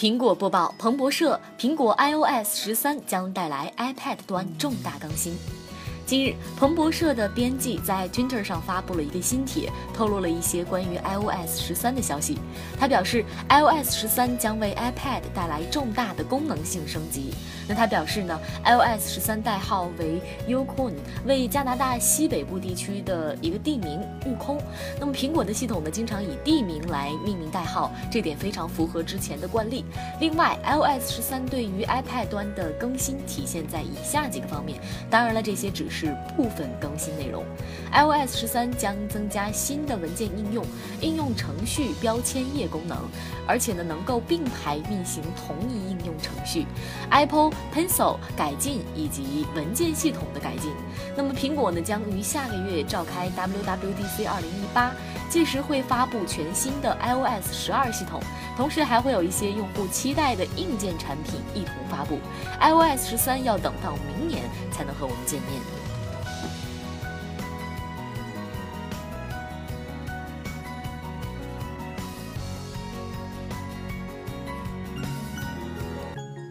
苹果播报：彭博社，苹果 iOS 十三将带来 iPad 端重大更新。近日，彭博社的编辑在 Twitter 上发布了一个新帖，透露了一些关于 iOS 十三的消息。他表示，iOS 十三将为 iPad 带来重大的功能性升级。那他表示呢，iOS 十三代号为 Yukon，为加拿大西北部地区的一个地名悟空。那么苹果的系统呢，经常以地名来命名代号，这点非常符合之前的惯例。另外，iOS 十三对于 iPad 端的更新体现在以下几个方面。当然了，这些只是。是部分更新内容，iOS 十三将增加新的文件应用、应用程序标签页功能，而且呢能够并排运行同一应用程序，Apple Pencil 改进以及文件系统的改进。那么苹果呢将于下个月召开 WWDC 二零一八，届时会发布全新的 iOS 十二系统，同时还会有一些用户期待的硬件产品一同发布。iOS 十三要等到明年才能和我们见面。